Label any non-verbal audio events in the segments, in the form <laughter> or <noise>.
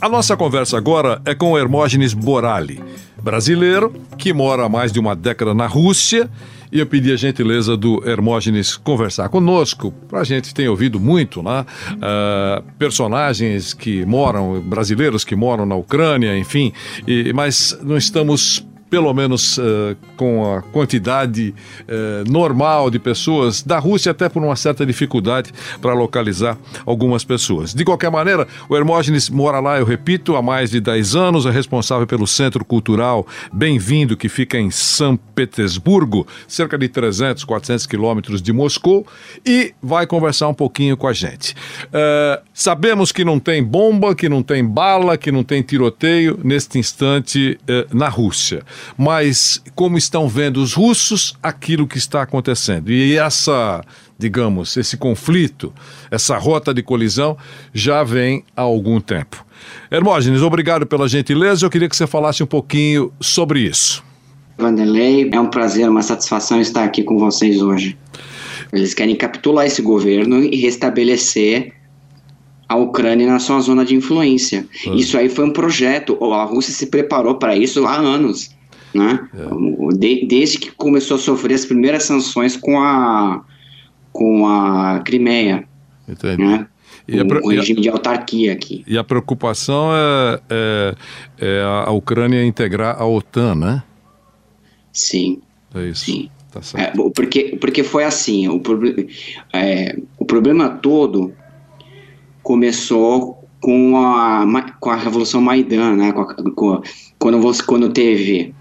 A nossa conversa agora é com Hermógenes Borali, brasileiro que mora há mais de uma década na Rússia. E eu pedi a gentileza do Hermógenes conversar conosco, a gente tem ouvido muito, né? Ah, personagens que moram, brasileiros que moram na Ucrânia, enfim, e- mas não estamos pelo menos eh, com a quantidade eh, normal de pessoas da Rússia, até por uma certa dificuldade para localizar algumas pessoas. De qualquer maneira, o Hermógenes mora lá, eu repito, há mais de 10 anos, é responsável pelo Centro Cultural Bem-vindo, que fica em São Petersburgo, cerca de 300, 400 quilômetros de Moscou, e vai conversar um pouquinho com a gente. Eh, sabemos que não tem bomba, que não tem bala, que não tem tiroteio neste instante na Rússia. Mas como estão vendo os russos aquilo que está acontecendo? E essa, digamos, esse conflito, essa rota de colisão já vem há algum tempo. Hermógenes, obrigado pela gentileza. Eu queria que você falasse um pouquinho sobre isso. Vanderlei, é um prazer, uma satisfação estar aqui com vocês hoje. Eles querem capitular esse governo e restabelecer a Ucrânia na sua zona de influência. Isso aí foi um projeto, a Rússia se preparou para isso há anos, né? De- desde que começou a sofrer as primeiras sanções com a com a Crimeia, Entende? né? E pro- regime de autarquia aqui. E a preocupação é, é- é a Ucrânia integrar a OTAN, né? Sim. É isso. Sim. Tá certo. É, porque, porque foi assim, o, é, o problema todo começou com a, com a Revolução Maidan, né, com a- com a- quando, você, quando teve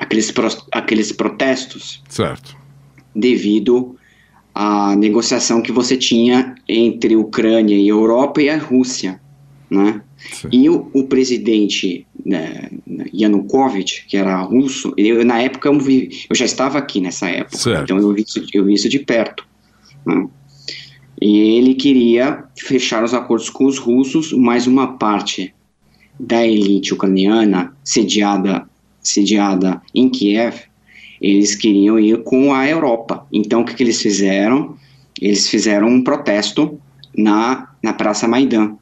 aqueles, pros- aqueles protestos Certo. devido à negociação que você tinha entre Ucrânia e Europa e a Rússia, né? Sim. E o, o presidente né, Yanukovych, que era russo, eu, na época eu, vi- eu já estava aqui nessa época, Certo. então eu vi isso, eu vi isso de perto. né? E ele queria fechar os acordos com os russos, mas uma parte da elite ucraniana sediada, sediada em Kiev, eles queriam ir com a Europa. Então o que, que eles fizeram? Eles fizeram um protesto na, na Praça Maidan.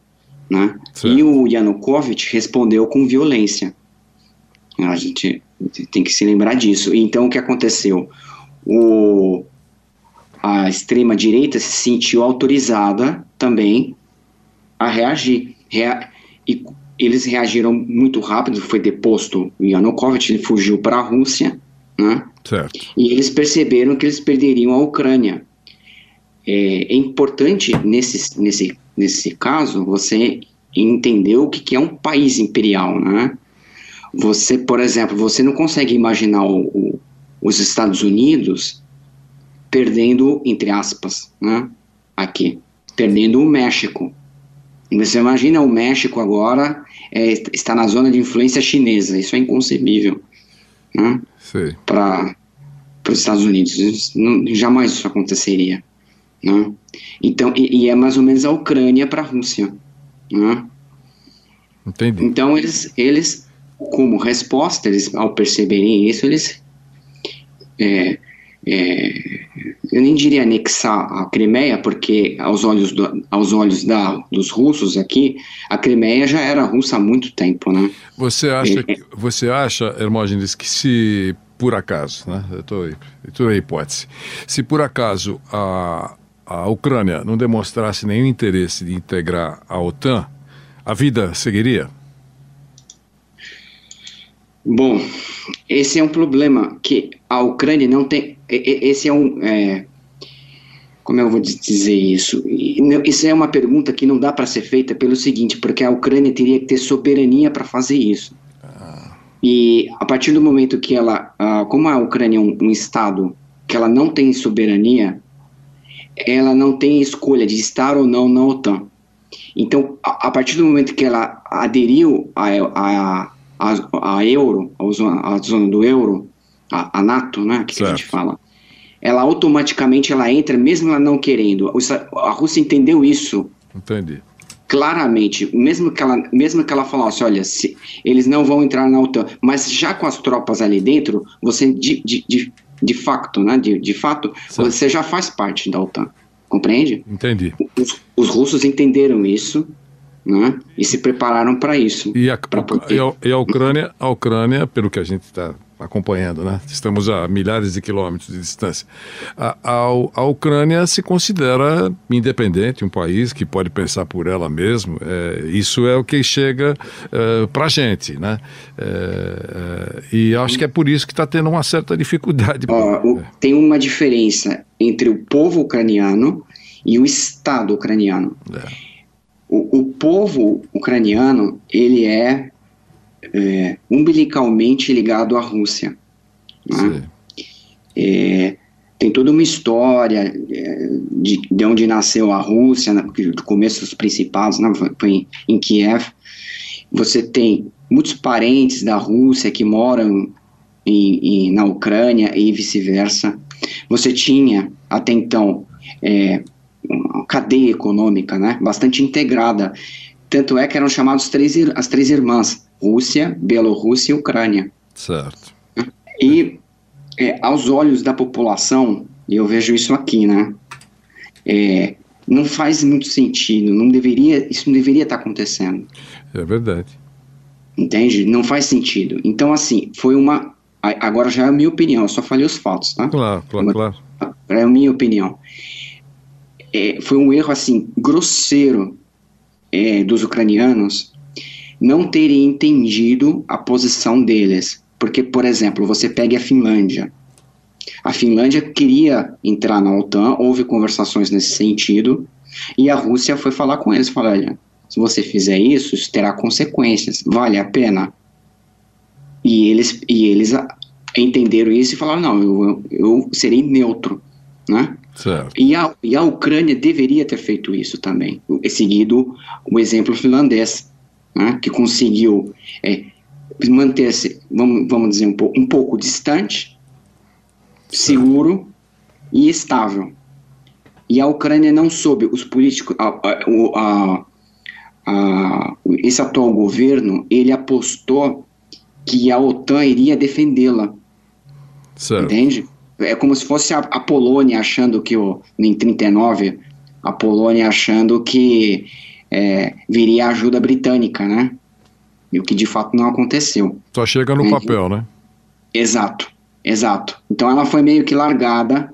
Né? E o Yanukovych respondeu com violência. A gente tem que se lembrar disso. Então, o que aconteceu? O, a extrema-direita se sentiu autorizada também a reagir. Rea- e eles reagiram muito rápido. Foi deposto o Yanukovych, ele fugiu para a Rússia, né? Certo. e eles perceberam que eles perderiam a Ucrânia. É, é importante nesse, nesse, nesse caso você entender o que, que é um país imperial, né? Você, por exemplo, você não consegue imaginar o- o- os Estados Unidos perdendo, entre aspas, né? Aqui, perdendo o México. Você imagina o México agora é, está na zona de influência chinesa. Isso é inconcebível, né? Para os Estados Unidos. Não- jamais isso aconteceria. Né? Então, e, e é mais ou menos a Ucrânia para a Rússia. Né? Entendi. Então, eles, eles, como resposta, eles, ao perceberem isso, eles. é, é, eu nem diria anexar a Crimeia, porque aos olhos, do- aos olhos da, dos russos aqui, a Crimeia já era russa há muito tempo, né? Você acha, que, você acha, Hermógenes, que se por acaso, né? Eu tô aí, hipótese. Se por acaso a, a Ucrânia não demonstrasse nenhum interesse de integrar a OTAN, a vida seguiria? Bom, esse é um problema que a Ucrânia não tem. Esse é um. é, como eu vou dizer isso? Isso é uma pergunta que não dá para ser feita pelo seguinte, porque a Ucrânia teria que ter soberania para fazer isso. E a partir do momento que ela, ah, como a Ucrânia é um, um estado que ela não tem soberania, ela não tem escolha de estar ou não na OTAN. Então, a, a partir do momento que ela aderiu a, a, a, a euro, a zona, a zona do euro, a, a NATO, né, que, que a gente fala, ela automaticamente ela entra, mesmo ela não querendo. A Rússia entendeu isso. Entendi claramente, mesmo que ela, mesmo que ela falasse, olha, se, eles não vão entrar na OTAN, mas já com as tropas ali dentro, você de, de, de, de facto, né, de, de fato, certo. você já faz parte da OTAN, compreende? Entendi. Os, os russos entenderam isso, né, e se prepararam para isso. E a, poder... e, a, e a Ucrânia, a Ucrânia, pelo que a gente está acompanhando, né? Estamos a milhares de quilômetros de distância. A, a, Ucrânia se considera independente, um país que pode pensar por ela mesmo. É, isso é o que chega é, para a gente, né? É, é, e acho que é por isso que está tendo uma certa dificuldade. o, tem uma diferença entre o povo ucraniano e o Estado ucraniano. É. O, o povo ucraniano ele é é, umbilicalmente ligado à Rússia. Né? É, tem toda uma história é, de, de onde nasceu a Rússia, né, do começo dos Principados, né, foi em, em Kiev. Você tem muitos parentes da Rússia que moram em, em, na Ucrânia e vice-versa. Você tinha, até então, é, uma cadeia econômica né, bastante integrada. Tanto é que eram chamados três, as três irmãs, Rússia, Bielorrússia e Ucrânia. Certo. E é, aos olhos da população, e eu vejo isso aqui, né? É, não faz muito sentido, não deveria, isso não deveria estar acontecendo. É verdade. Entende? Não faz sentido. Então, assim, foi uma. Agora já é a minha opinião, eu só falei os fatos, tá? Claro, claro, claro. É a minha opinião. É, foi um erro, assim, grosseiro é, dos ucranianos não terem entendido a posição deles. Porque, por exemplo, você pega a Finlândia. A Finlândia queria entrar na OTAN, houve conversações nesse sentido, e a Rússia foi falar com eles, falou, olha, se você fizer isso, isso terá consequências, vale a pena? E eles, e eles entenderam isso e falaram, não, eu, eu serei neutro, né? Certo. E, a, e a Ucrânia deveria ter feito isso também, seguido o exemplo finlandês né, que conseguiu é, manter-se, vamos, vamos dizer, um, pouco, um pouco distante, seguro e estável. E a Ucrânia não soube, os políticos, a, a, a, esse atual governo, ele apostou que a OTAN iria defendê-la. Entende? É como se fosse a, a Polônia achando que, o, em 39, a Polônia achando que é, viria a ajuda britânica, né? E o que de fato não aconteceu. Só chega no é, papel, né? Exato, exato. Então ela foi meio que largada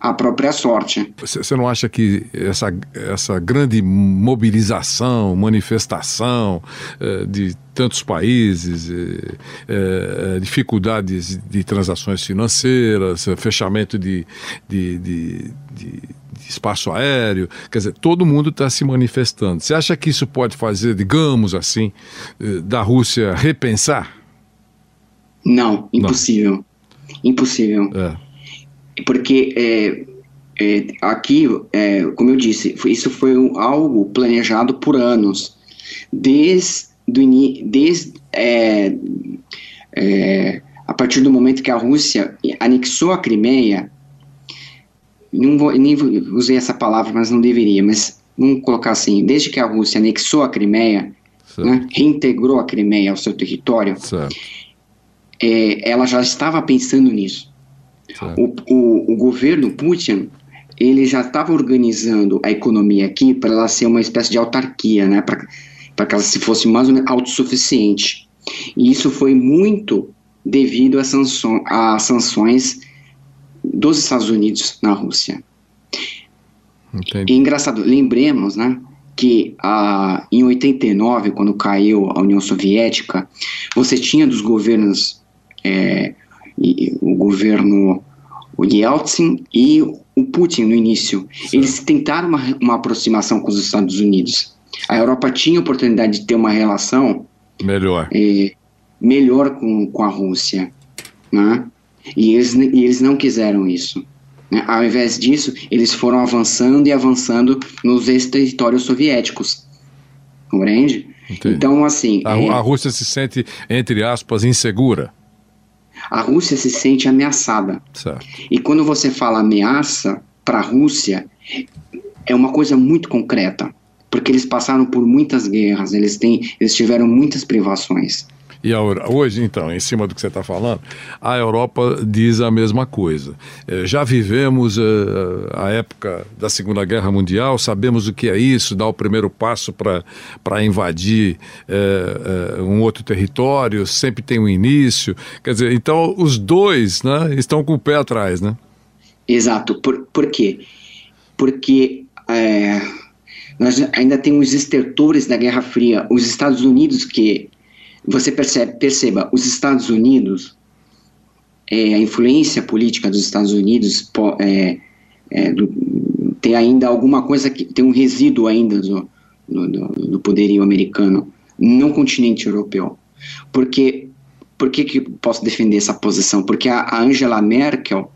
à própria sorte. Você não acha que essa, essa grande mobilização, manifestação eh, de tantos países, eh, eh, dificuldades de transações financeiras, fechamento de, de, de, de espaço aéreo, quer dizer, todo mundo está se manifestando. Você acha que isso pode fazer, digamos assim, da Rússia repensar? Não, impossível. Não. Impossível. É. Porque é, é, aqui, é, como eu disse, isso foi algo planejado por anos. Desde, do, desde é, é, a partir do momento que a Rússia anexou a Crimeia, não vou, nem usei essa palavra, mas não deveria, mas vamos colocar assim, desde que a Rússia anexou a Crimeia, né, reintegrou a Crimeia ao seu território, é, ela já estava pensando nisso. O, o, o, governo Putin, ele já estava organizando a economia aqui para ela ser uma espécie de autarquia, né, para que ela se fosse mais ou menos autossuficiente. E isso foi muito devido a, sanções, a sanções dos Estados Unidos na Rússia. Entendi. E engraçado, lembremos, né, que ah, em 89, quando caiu a União Soviética, você tinha dos governos, é, o governo o Yeltsin e o Putin no início. Sim. Eles tentaram uma, uma aproximação com os Estados Unidos. A Europa tinha a oportunidade de ter uma relação melhor. É, melhor com, com a Rússia, né? E eles, e eles não quiseram isso. Né? Ao invés disso, eles foram avançando e avançando nos ex-territórios soviéticos. Compreende? Entendi. Então, assim. A, é, a Rússia se sente, entre aspas, insegura. A Rússia se sente ameaçada. Certo. E quando você fala ameaça para a Rússia, é uma coisa muito concreta, porque eles passaram por muitas guerras, eles têm, eles tiveram muitas privações. E hoje, então, em cima do que você está falando, a Europa diz a mesma coisa. Eh, Já vivemos eh, a época da Segunda Guerra Mundial, sabemos o que é isso, dar o primeiro passo para invadir eh, eh, um outro território, sempre tem um início. Quer dizer, então os dois né, estão com o pé atrás, né? Exato. Por, por quê? Porque é, nós ainda temos os estertores da Guerra Fria, os Estados Unidos que você percebe, perceba, os Estados Unidos, é, a influência política dos Estados Unidos é, é, do- tem ainda alguma coisa que tem um resíduo ainda do, do, do- poderio americano no continente europeu. Porque por que, que posso defender essa posição? Porque a, a Angela Merkel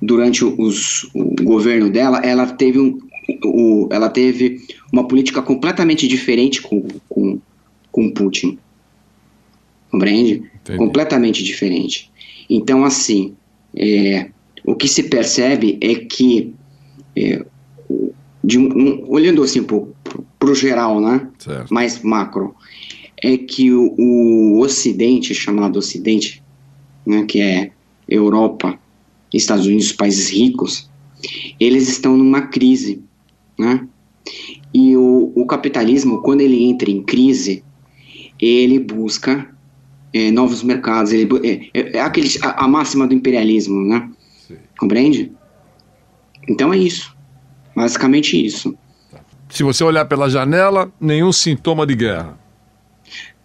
durante os, o governo dela, ela teve, um, o, ela teve uma política completamente diferente com, com, com Putin. Compreende? Entendi. Completamente diferente. Então, assim, é, o que se percebe é que, é, de um- um- olhando assim para o geral, né? Certo. mais macro, é que o, o Ocidente, chamado Ocidente, né, que é Europa, Estados Unidos, países ricos, eles estão numa crise, né? E o, o capitalismo, quando ele entra em crise, ele busca eh, novos mercados, ele, é, é, é aquele, a, a máxima do imperialismo, né? Sim. Compreende? Então é isso, basicamente isso. Se você olhar pela janela, nenhum sintoma de guerra.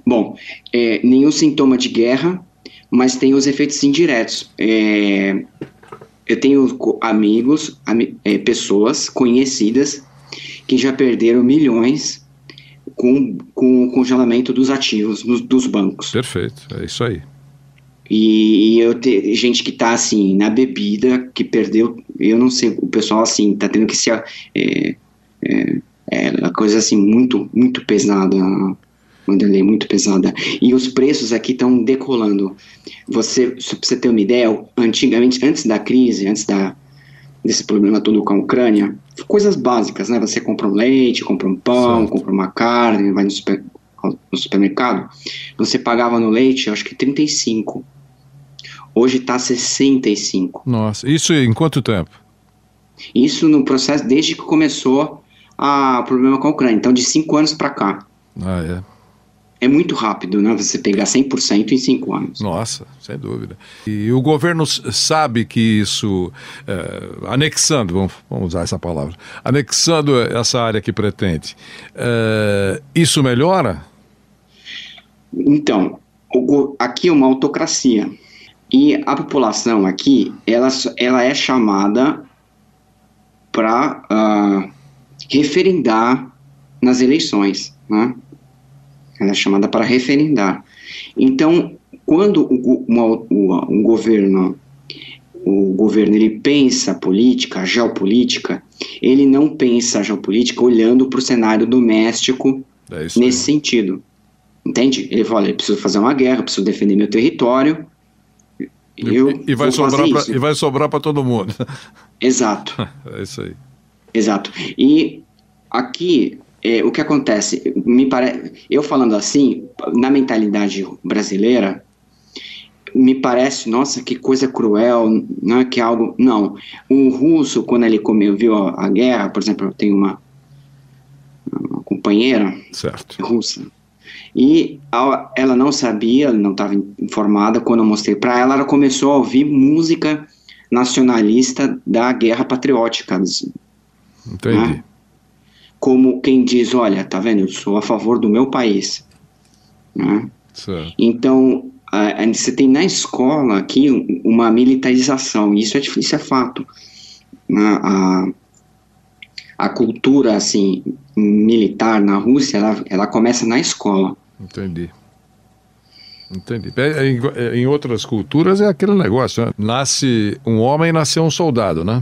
Bom, é, nenhum sintoma de guerra, mas tem os efeitos indiretos. É, eu tenho amigos, ami- é, pessoas conhecidas que já perderam milhões com, com o congelamento dos ativos nos- dos bancos. Perfeito, é isso aí. E, eu te, gente que tá assim na bebida, que perdeu, eu não sei, o pessoal assim tá tendo que se é, é, é uma coisa assim muito muito pesada, Wanderlei, muito pesada. E os preços aqui estão decolando. Você, pra você ter uma ideia, antigamente, antes da crise, antes da desse problema todo com a Ucrânia, coisas básicas, né? Você compra um leite, compra um pão, Certo. compra uma carne, vai no, super- no supermercado, você pagava no leite, acho que 35. Hoje está 65. Nossa, isso em quanto tempo? Isso no processo desde que começou a- o problema com a Ucrânia. Então, de cinco anos para cá. Ah, é. É muito rápido, né? Você pegar 100% em cinco anos. Nossa, sem dúvida. E o governo sabe que isso, eh, anexando, vamos, vamos usar essa palavra, anexando essa área que pretende, eh, isso melhora? Então, o aqui é uma autocracia. E a população aqui, ela, ela é chamada para referendar nas eleições, né? Ela é chamada para referendar. Então, quando o, uma- um governo o governo ele pensa política, geopolítica, ele não pensa a geopolítica olhando para o cenário doméstico É nesse sentido. Entende? Ele fala, eu preciso fazer uma guerra, eu preciso defender meu território. E, Eu e vai sobrar pra, e vai sobrar para todo mundo. Exato, <laughs> É isso aí. exato. E aqui, é, o que acontece? Me pare... Eu falando assim, na mentalidade brasileira, me parece, nossa, que coisa cruel, não é que algo. Não. O russo, quando ele comeu, viu a, a guerra, por exemplo, eu tenho uma, uma companheira Certo. russa. E a- ela não sabia, não estava informada. Quando eu mostrei para ela, ela começou a ouvir música nacionalista da guerra patriótica, Entendi. Como quem diz: Olha, tá vendo, eu sou a favor do meu país. Né? Então, a- a- você tem na escola aqui um- uma militarização, e isso é, isso é fato. Né? A, a cultura assim militar na Rússia, ela, ela começa na escola. Entendi. Entendi. É, Em, é, em outras culturas é aquele negócio, né? Nasce um homem, nasceu um soldado, né?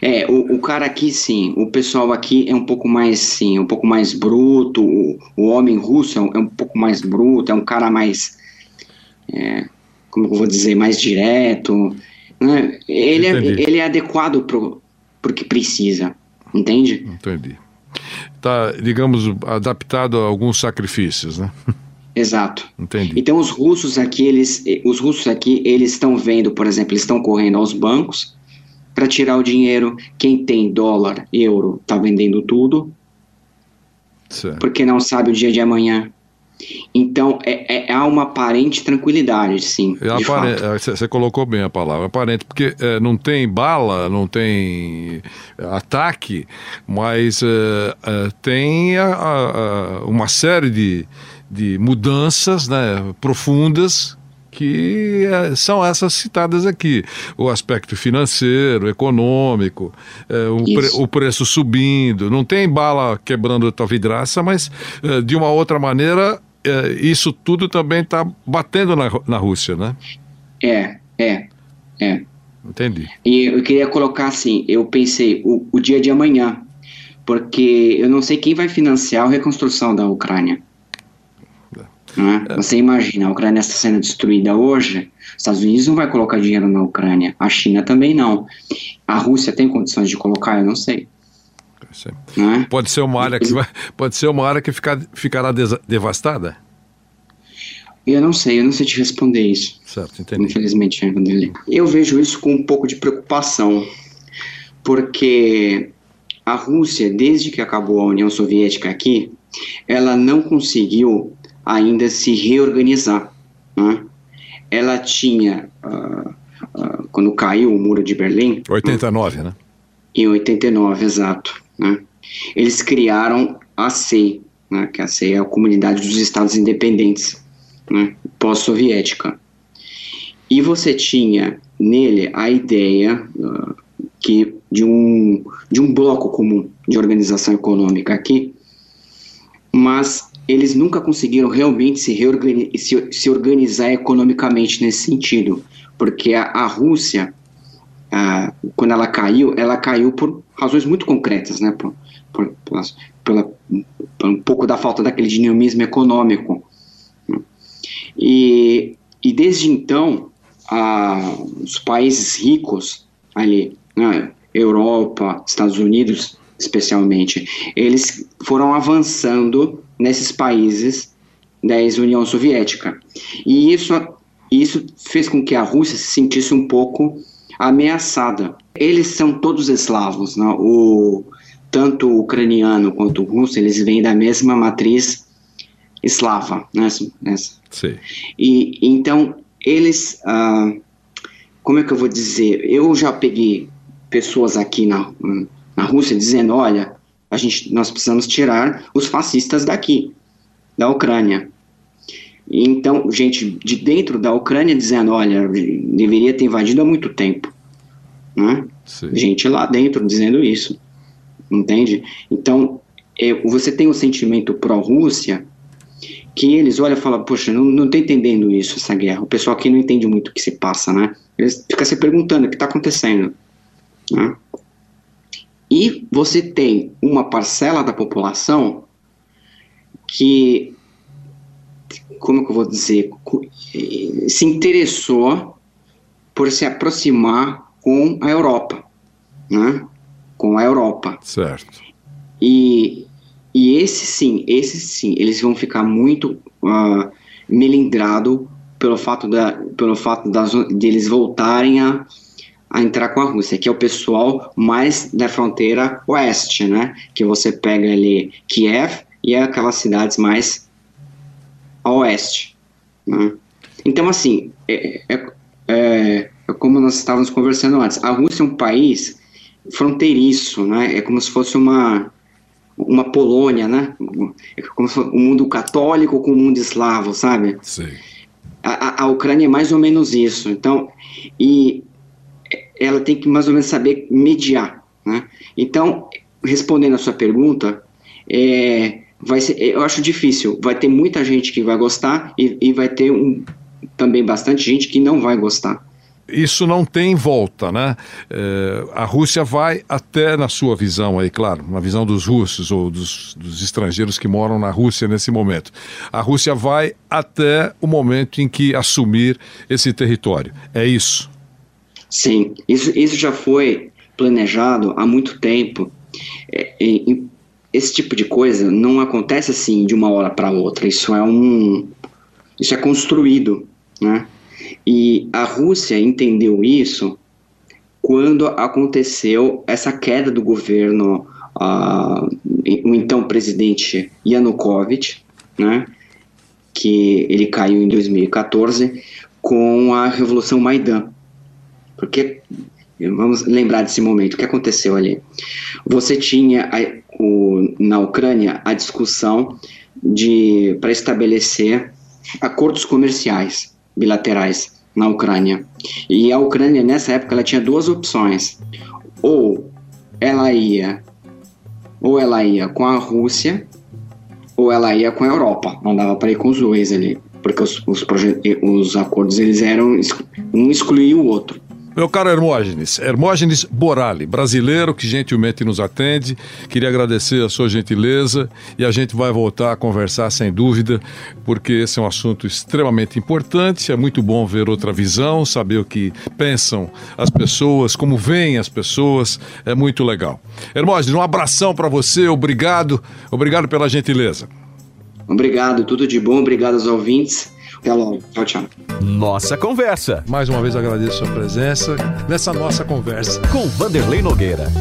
É, o, o cara aqui sim, o pessoal aqui é um pouco mais sim, um pouco mais bruto, o, o homem russo é um, é um pouco mais bruto, é um cara mais, é, como eu vou dizer, mais direto, né? ele, é, ele é adequado pro, pro que precisa, entende? Entendi. Tá, digamos, adaptado a alguns sacrifícios, né? <laughs> Exato. Entendi. Então os russos aqui, eles, eh, os russos aqui, eles estão vendo, por exemplo, eles estão correndo aos bancos para tirar o dinheiro. Quem tem dólar, euro, está vendendo tudo, Certo. porque não sabe o dia de amanhã. Então é, é- há uma aparente tranquilidade, sim. É fato. é, Você você colocou bem a palavra, aparente, porque é, não tem bala, não tem é, ataque, mas é, é, tem a- a- uma série de, de mudanças né, profundas que é, são essas citadas aqui. O aspecto financeiro, econômico, é, o, pre- o preço subindo. Não tem bala quebrando a tua vidraça, mas é, de uma outra maneira, é, isso tudo também está batendo na, na Rússia, né? É, é, é. Entendi. E eu queria colocar assim, eu pensei o, o dia de amanhã, porque eu não sei quem vai financiar a reconstrução da Ucrânia. Né? Você imagina, a Ucrânia está sendo destruída hoje, os Estados Unidos não vai colocar dinheiro na Ucrânia, a China também não. A Rússia tem condições de colocar? Eu não sei. Né? Pode ser uma área que vai, pode ser uma área que ficar, ficará devastada? Eu não sei, eu não sei te responder isso. Certo, entendi. Infelizmente, Vanderlei. Eu vejo isso com um pouco de preocupação, porque a Rússia, desde que acabou a União Soviética aqui, ela não conseguiu ainda se reorganizar. né? Ela tinha, ah, ah, quando caiu o Muro de Berlim, 89, né? em 89, exato. Né? Eles criaram a CEI, né? que a CEI é a Comunidade dos Estados Independentes, né? pós-soviética. E você tinha nele a ideia ah, que de um, de um bloco comum de organização econômica aqui, mas eles nunca conseguiram realmente se, reorgani se, se organizar economicamente nesse sentido, porque a, a Rússia ah, quando ela caiu, ela caiu por razões muito concretas, né? Por, por, pela, por um pouco da falta daquele dinamismo econômico. E, e desde então, ah, os países ricos ali, né? Europa, Estados Unidos, especialmente, eles foram avançando nesses países da ex-União Soviética. E isso, isso fez com que a Rússia se sentisse um pouco ameaçada. Eles são todos eslavos, né? o, tanto o ucraniano quanto o russo, eles vêm da mesma matriz eslava, né? Sei. e então eles, ah, como é que eu vou dizer? Eu já peguei pessoas aqui na, na Rússia dizendo, olha, a gente, nós precisamos tirar os fascistas daqui, da Ucrânia. E Então, gente de dentro da Ucrânia dizendo, olha, deveria ter invadido há muito tempo, né? Gente lá dentro dizendo isso, entende? Então, é, você tem o sentimento pró-Rússia que eles olham e falam, poxa, não, não tô entendendo isso, essa guerra. O pessoal aqui não entende muito o que se passa, né? Eles ficam se perguntando o que está acontecendo. Né? E você tem uma parcela da população que, como que eu vou dizer, eh, se interessou por se aproximar com a Europa, né? Com a Europa. Certo. E, e esse sim, esse sim, eles vão ficar muito ah, melindrado pelo fato, da, pelo fato das, deles voltarem a, a entrar com a Rússia, que é o pessoal mais da fronteira oeste, né? Que você pega ali Kiev e é aquelas cidades mais a oeste. Né? Então, assim, é, é, é, é como nós estávamos conversando antes, a Rússia é um país fronteiriço, né? É como se fosse uma uma Polônia, né? É como se fosse um mundo católico com o mundo eslavo, sabe? Sei. A, a- a Ucrânia é mais ou menos isso. Então, e ela tem que mais ou menos saber mediar, né? Então, respondendo a sua pergunta, é, vai ser, eu acho difícil. Vai ter muita gente que vai gostar e, e vai ter um, também bastante gente que não vai gostar isso não tem volta, né? É, a Rússia vai até, na sua visão aí, claro, na visão dos russos ou dos, dos, estrangeiros que moram na Rússia nesse momento, a Rússia vai até o momento em que assumir esse território. É isso? Sim, isso, isso já foi planejado há muito tempo. É, esse tipo de coisa não acontece assim de uma hora para outra. Isso é um, isso é construído, né? E a Rússia entendeu isso quando aconteceu essa queda do governo, uh, o então presidente Yanukovych, né, que ele caiu em 2014 com a Revolução Maidan. Porque, vamos lembrar desse momento, o que aconteceu ali? Você tinha a, o, na Ucrânia a discussão de para estabelecer acordos comerciais bilaterais na Ucrânia. E a Ucrânia, nessa época, ela tinha duas opções. Ou ela ia ou ela ia com a Rússia ou ela ia com a Europa. Não dava para ir com os dois ali, porque os, os, os acordos eles eram um excluía o outro. Meu caro Hermógenes, Hermógenes Borali, brasileiro que gentilmente nos atende, queria agradecer a sua gentileza e a gente vai voltar a conversar sem dúvida, porque esse é um assunto extremamente importante, é muito bom ver outra visão, saber o que pensam as pessoas, como veem as pessoas, é muito legal. Hermógenes, um abração para você, obrigado, obrigado pela gentileza. Obrigado, tudo de bom, obrigado aos ouvintes. Até logo. Tchau, tchau. Nossa Conversa. Mais uma vez agradeço a sua presença nessa nossa conversa. Com Vanderlei Nogueira.